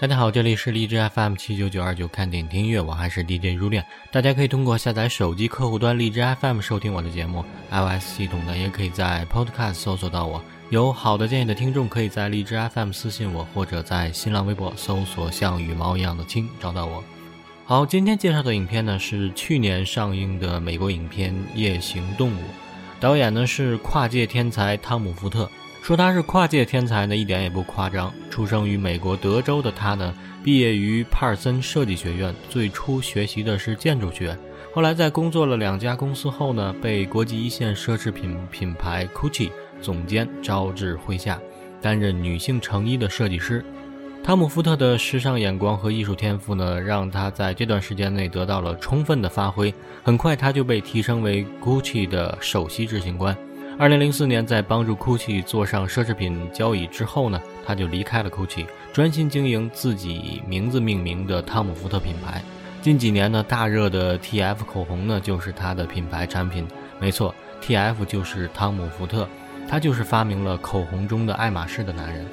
大家好，这里是荔枝 FM 七九九二九看点听音乐，我还是 DJ 如恋。大家可以通过下载手机客户端荔枝 FM 收听我的节目，iOS 系统呢也可以在 Podcast 搜索到我。有好的建议的听众，可以在荔枝 FM 私信我，或者在新浪微博搜索“像羽毛一样的青”找到我。好，今天介绍的影片呢是去年上映的美国影片《夜行动物》，导演呢是跨界天才汤姆·福特。说他是跨界天才呢，一点也不夸张。出生于美国德州的他呢，毕业于帕尔森设计学院，最初学习的是建筑学。后来在工作了两家公司后呢，被国际一线奢侈品品牌 Gucci 总监招至麾下，担任女性成衣的设计师。汤姆·福特的时尚眼光和艺术天赋呢，让他在这段时间内得到了充分的发挥。很快，他就被提升为 Gucci 的首席执行官。二零零四年，在帮助 GUCCI 坐上奢侈品交椅之后呢，他就离开了 GUCCI，专心经营自己名字命名的汤姆福特品牌。近几年呢，大热的 TF 口红呢，就是他的品牌产品。没错，TF 就是汤姆福特，他就是发明了口红中的爱马仕的男人。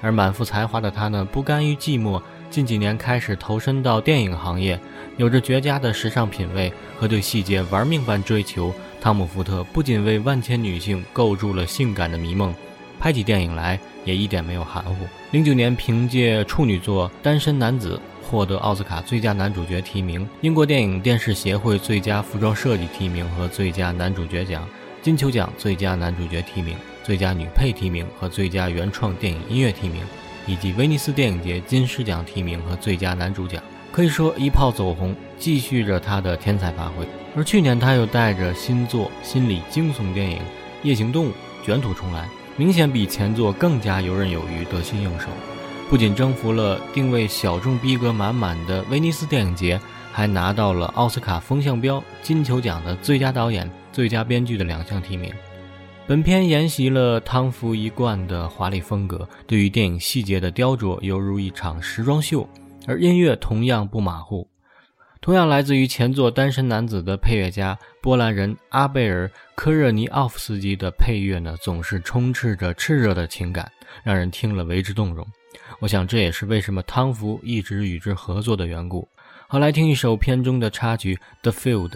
而满腹才华的他呢，不甘于寂寞，近几年开始投身到电影行业，有着绝佳的时尚品味和对细节玩命般追求。汤姆·福特不仅为万千女性构筑了性感的迷梦，拍起电影来也一点没有含糊。零九年，凭借处女作《单身男子》获得奥斯卡最佳男主角提名、英国电影电视协会最佳服装设计提名和最佳男主角奖、金球奖最佳男主角提名、最佳女配提名和最佳原创电影音乐提名，以及威尼斯电影节金狮奖提名和最佳男主奖。可以说一炮走红，继续着他的天才发挥。而去年他又带着新作心理惊悚电影《夜行动物》卷土重来，明显比前作更加游刃有余、得心应手。不仅征服了定位小众、逼格满满的威尼斯电影节，还拿到了奥斯卡风向标金球奖的最佳导演、最佳编剧的两项提名。本片沿袭了汤福一贯的华丽风格，对于电影细节的雕琢犹如一场时装秀。而音乐同样不马虎，同样来自于前作《单身男子》的配乐家波兰人阿贝尔·科热尼奥夫斯基的配乐呢，总是充斥着炽热的情感，让人听了为之动容。我想这也是为什么汤福一直与之合作的缘故。好，来听一首片中的插曲《The Field》。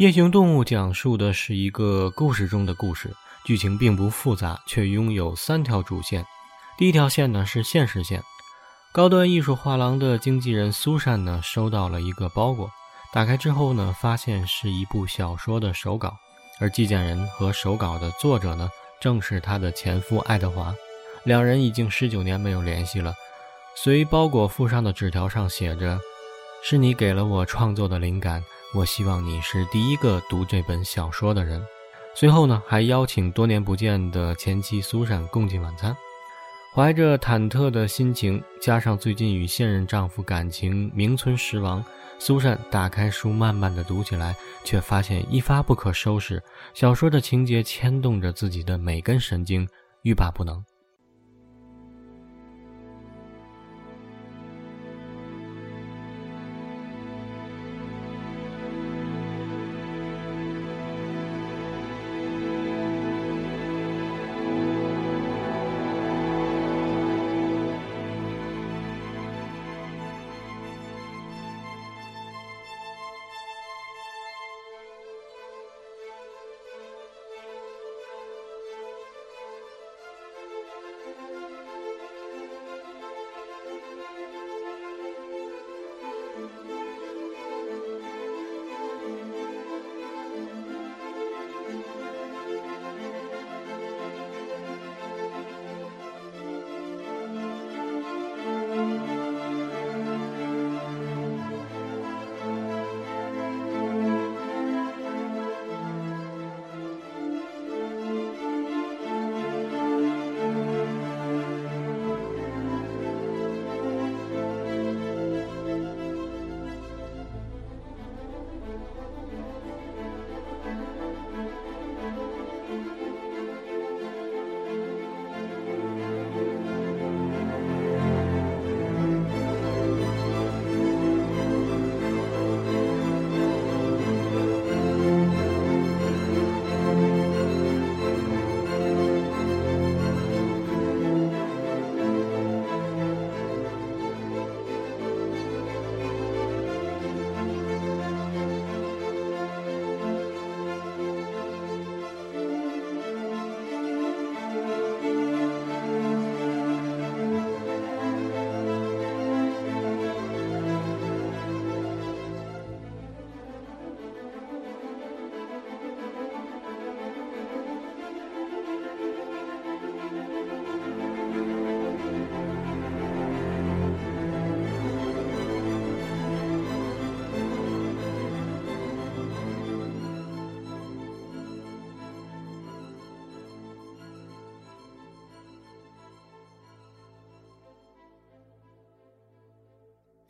夜行动物讲述的是一个故事中的故事，剧情并不复杂，却拥有三条主线。第一条线呢是现实线，高端艺术画廊的经纪人苏珊呢收到了一个包裹，打开之后呢，发现是一部小说的手稿，而寄件人和手稿的作者呢正是她的前夫爱德华，两人已经十九年没有联系了。随包裹附上的纸条上写着：“是你给了我创作的灵感。”我希望你是第一个读这本小说的人。随后呢，还邀请多年不见的前妻苏珊共进晚餐。怀着忐忑的心情，加上最近与现任丈夫感情名存实亡，苏珊打开书，慢慢的读起来，却发现一发不可收拾。小说的情节牵动着自己的每根神经，欲罢不能。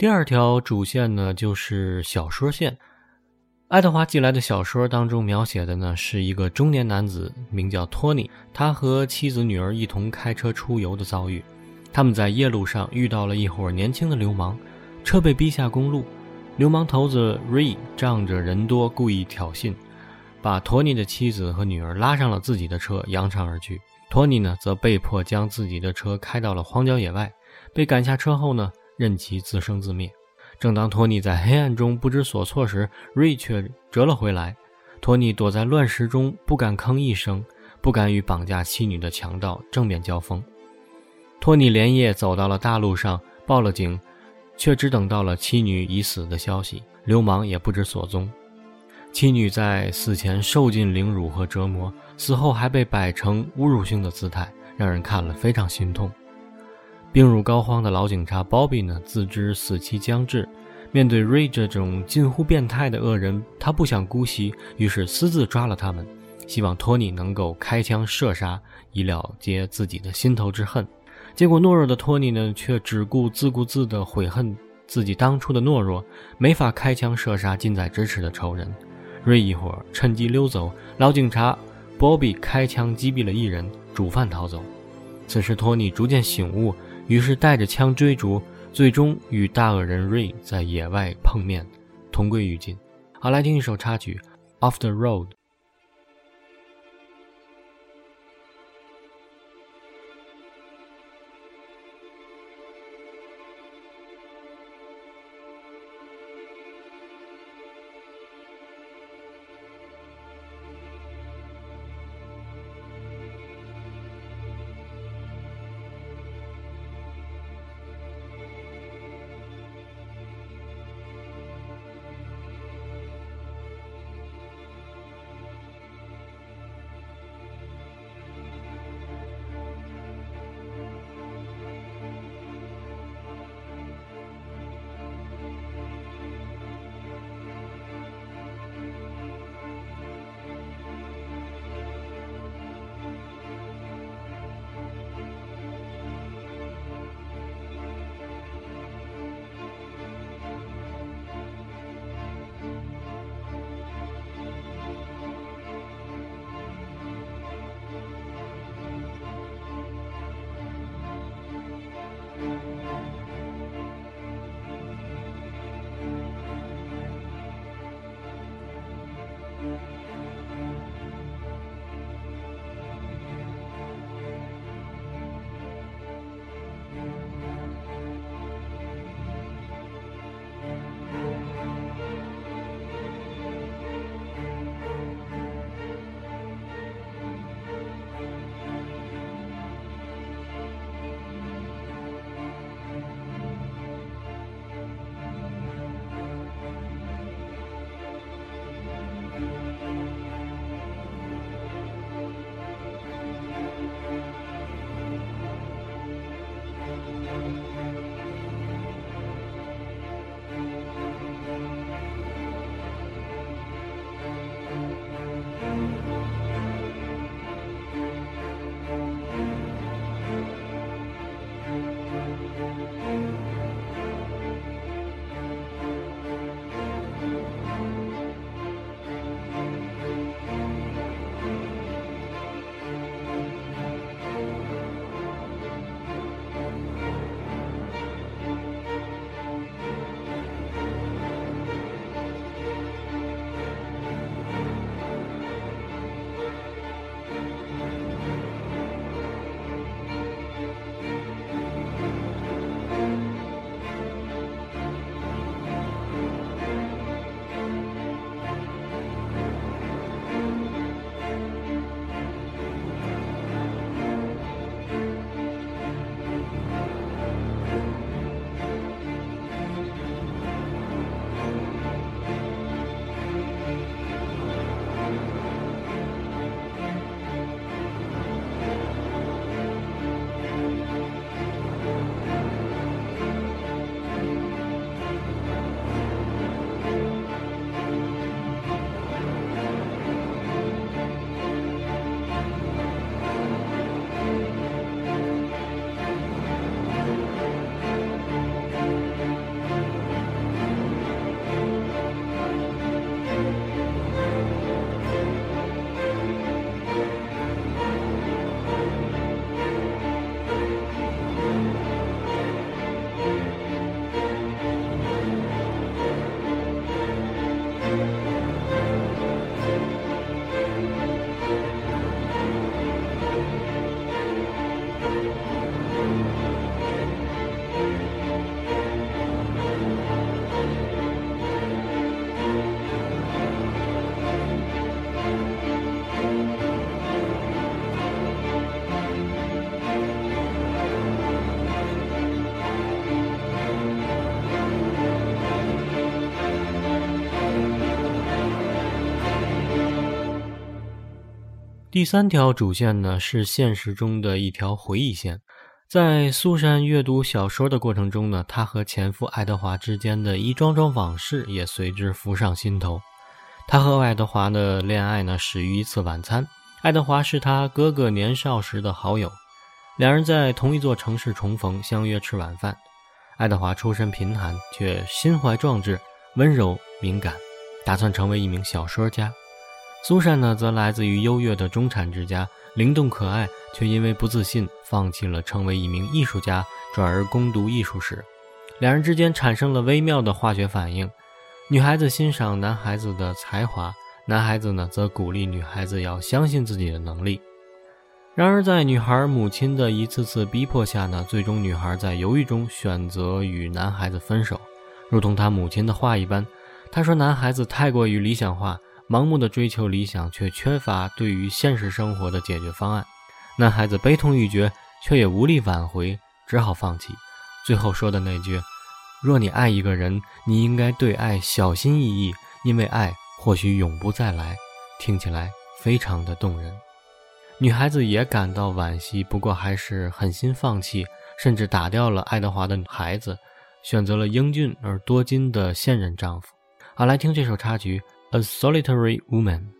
第二条主线呢，就是小说线。爱德华寄来的小说当中描写的呢，是一个中年男子，名叫托尼，他和妻子女儿一同开车出游的遭遇。他们在夜路上遇到了一伙年轻的流氓，车被逼下公路。流氓头子瑞仗着人多，故意挑衅，把托尼的妻子和女儿拉上了自己的车，扬长而去。托尼呢，则被迫将自己的车开到了荒郊野外，被赶下车后呢。任其自生自灭。正当托尼在黑暗中不知所措时，瑞却折了回来。托尼躲在乱石中，不敢吭一声，不敢与绑架妻女的强盗正面交锋。托尼连夜走到了大路上，报了警，却只等到了妻女已死的消息，流氓也不知所踪。妻女在死前受尽凌辱和折磨，死后还被摆成侮辱性的姿态，让人看了非常心痛。病入膏肓的老警察 Bobby 呢，自知死期将至，面对 Ray 这种近乎变态的恶人，他不想姑息，于是私自抓了他们，希望托尼能够开枪射杀，以了结自己的心头之恨。结果懦弱的托尼呢，却只顾自顾自地悔恨自己当初的懦弱，没法开枪射杀近在咫尺的仇人。Ray 一伙趁机溜走，老警察 Bobby 开枪击毙了一人，主犯逃走。此时托尼逐渐醒悟。于是带着枪追逐，最终与大恶人瑞在野外碰面，同归于尽。好，来听一首插曲《Off the Road》。第三条主线呢，是现实中的一条回忆线。在苏珊阅读小说的过程中呢，她和前夫爱德华之间的一桩桩往事也随之浮上心头。她和爱德华的恋爱呢，始于一次晚餐。爱德华是她哥哥年少时的好友，两人在同一座城市重逢，相约吃晚饭。爱德华出身贫寒，却心怀壮志，温柔敏感，打算成为一名小说家。苏珊呢，则来自于优越的中产之家，灵动可爱，却因为不自信，放弃了成为一名艺术家，转而攻读艺术史。两人之间产生了微妙的化学反应。女孩子欣赏男孩子的才华，男孩子呢，则鼓励女孩子要相信自己的能力。然而，在女孩母亲的一次次逼迫下呢，最终女孩在犹豫中选择与男孩子分手，如同她母亲的话一般，她说：“男孩子太过于理想化。”盲目的追求理想，却缺乏对于现实生活的解决方案。男孩子悲痛欲绝，却也无力挽回，只好放弃。最后说的那句：“若你爱一个人，你应该对爱小心翼翼，因为爱或许永不再来。”听起来非常的动人。女孩子也感到惋惜，不过还是狠心放弃，甚至打掉了爱德华的孩子，选择了英俊而多金的现任丈夫。好，来听这首插曲。A solitary woman.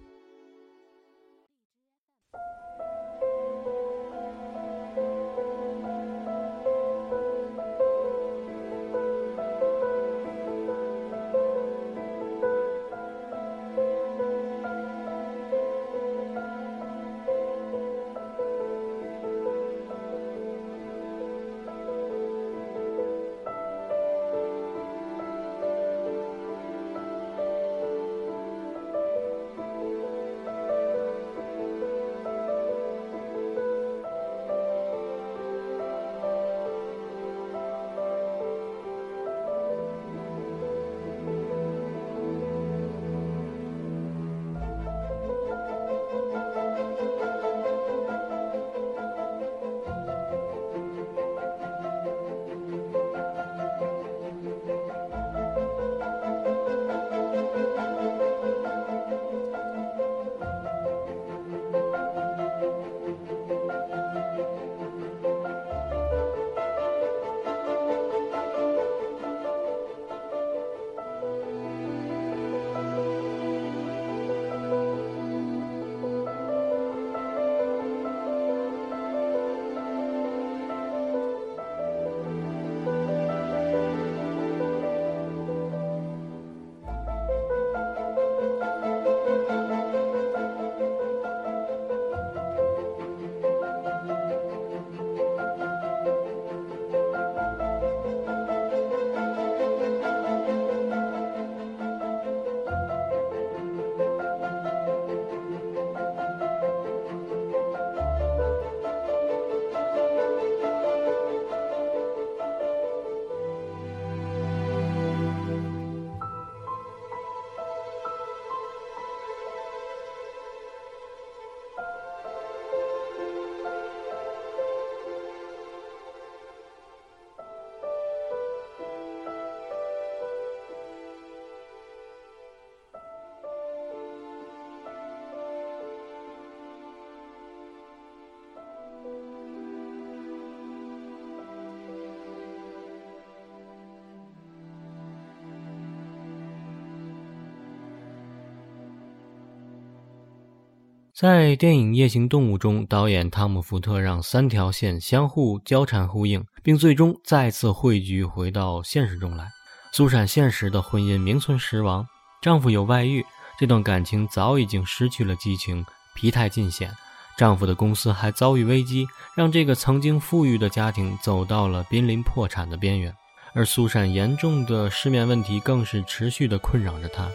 在电影《夜行动物》中，导演汤姆·福特让三条线相互交缠呼应，并最终再次汇聚回到现实中来。苏珊现实的婚姻名存实亡，丈夫有外遇，这段感情早已经失去了激情，疲态尽显。丈夫的公司还遭遇危机，让这个曾经富裕的家庭走到了濒临破产的边缘。而苏珊严重的失眠问题更是持续地困扰着她。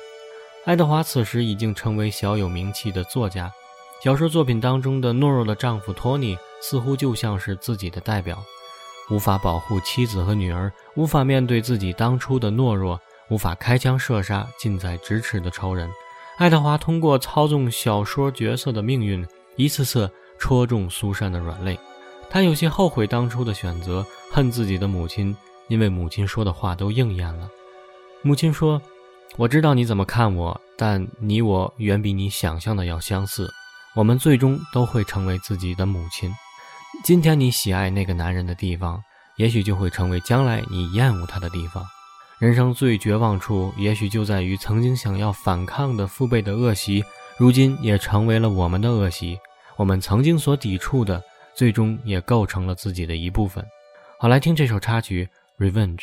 爱德华此时已经成为小有名气的作家。小说作品当中的懦弱的丈夫托尼，似乎就像是自己的代表，无法保护妻子和女儿，无法面对自己当初的懦弱，无法开枪射杀近在咫尺的仇人。爱德华通过操纵小说角色的命运，一次次戳中苏珊的软肋。他有些后悔当初的选择，恨自己的母亲，因为母亲说的话都应验了。母亲说：“我知道你怎么看我，但你我远比你想象的要相似。”我们最终都会成为自己的母亲。今天你喜爱那个男人的地方，也许就会成为将来你厌恶他的地方。人生最绝望处，也许就在于曾经想要反抗的父辈的恶习，如今也成为了我们的恶习。我们曾经所抵触的，最终也构成了自己的一部分。好，来听这首插曲《Revenge》。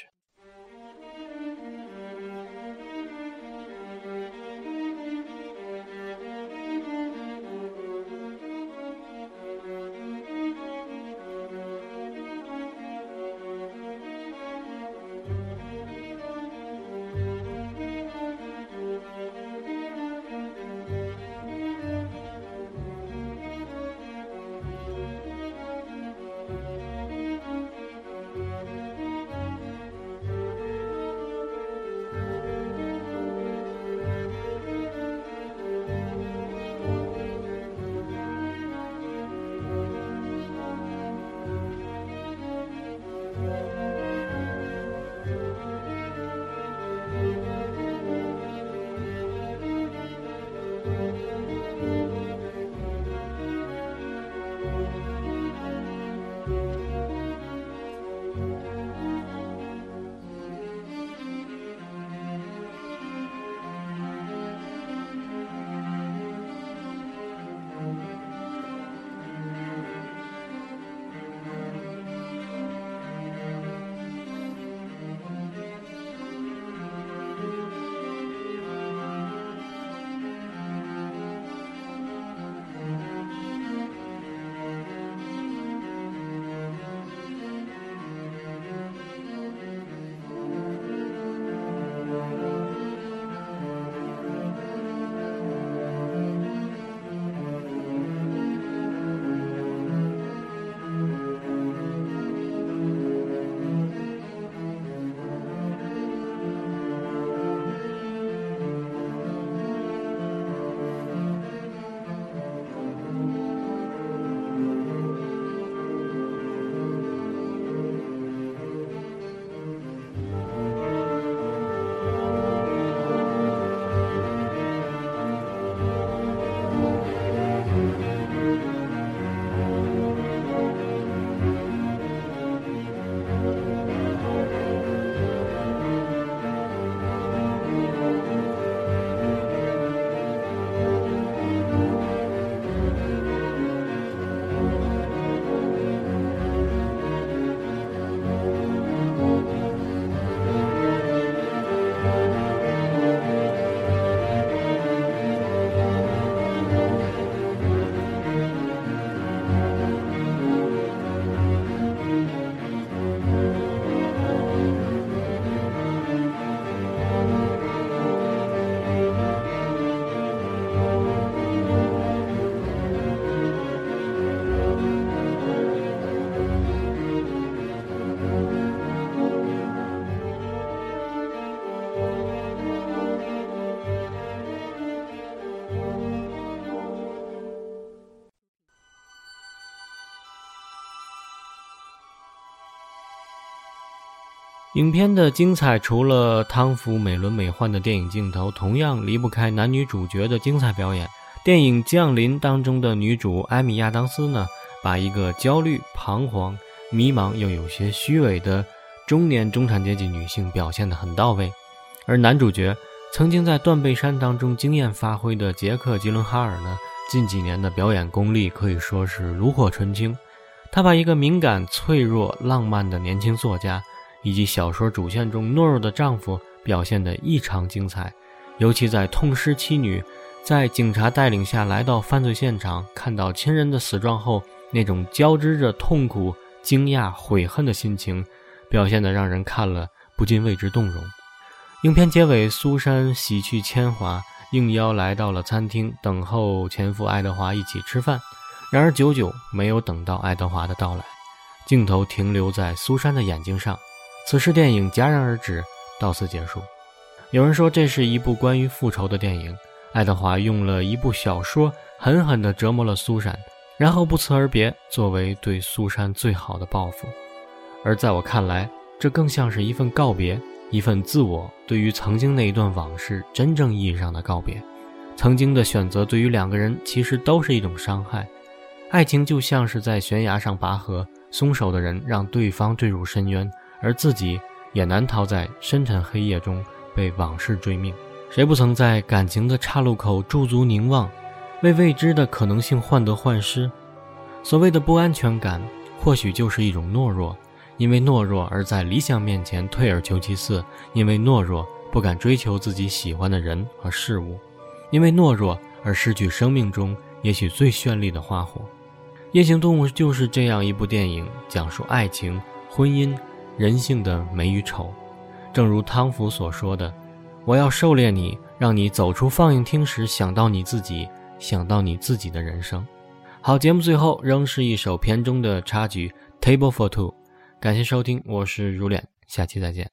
影片的精彩，除了汤福美轮美奂的电影镜头，同样离不开男女主角的精彩表演。电影《降临》当中的女主艾米亚当斯呢，把一个焦虑、彷徨、迷茫又有些虚伪的中年中产阶级女性表现得很到位。而男主角曾经在《断背山》当中惊艳发挥的杰克·吉伦哈尔呢，近几年的表演功力可以说是炉火纯青。他把一个敏感、脆弱、浪漫的年轻作家，以及小说主线中懦弱的丈夫表现得异常精彩。尤其在痛失妻女，在警察带领下来到犯罪现场，看到亲人的死状后，那种交织着痛苦、惊讶、悔恨的心情，表现得让人看了不禁为之动容。影片结尾，苏珊洗去铅华，应邀来到了餐厅，等候前夫爱德华一起吃饭。然而，久久没有等到爱德华的到来，镜头停留在苏珊的眼睛上。此时，电影戛然而止，到此结束。有人说，这是一部关于复仇的电影。爱德华用了一部小说狠狠地折磨了苏珊，然后不辞而别，作为对苏珊最好的报复。而在我看来，这更像是一份告别，一份自我对于曾经那一段往事真正意义上的告别。曾经的选择，对于两个人其实都是一种伤害。爱情就像是在悬崖上拔河，松手的人让对方坠入深渊，而自己也难逃在深沉黑夜中被往事追命。谁不曾在感情的岔路口驻足凝望，为未知的可能性患得患失？所谓的不安全感，或许就是一种懦弱，因为懦弱而在理想面前退而求其次，因为懦弱不敢追求自己喜欢的人和事物，因为懦弱而失去生命中也许最绚丽的花火。《夜行动物》就是这样一部电影，讲述爱情、婚姻、人性的美与丑。正如汤福所说的：“我要狩猎你，让你走出放映厅时想到你自己，想到你自己的人生。”好，节目最后仍是一首片中的插曲《Table for Two》。感谢收听，我是如脸，下期再见。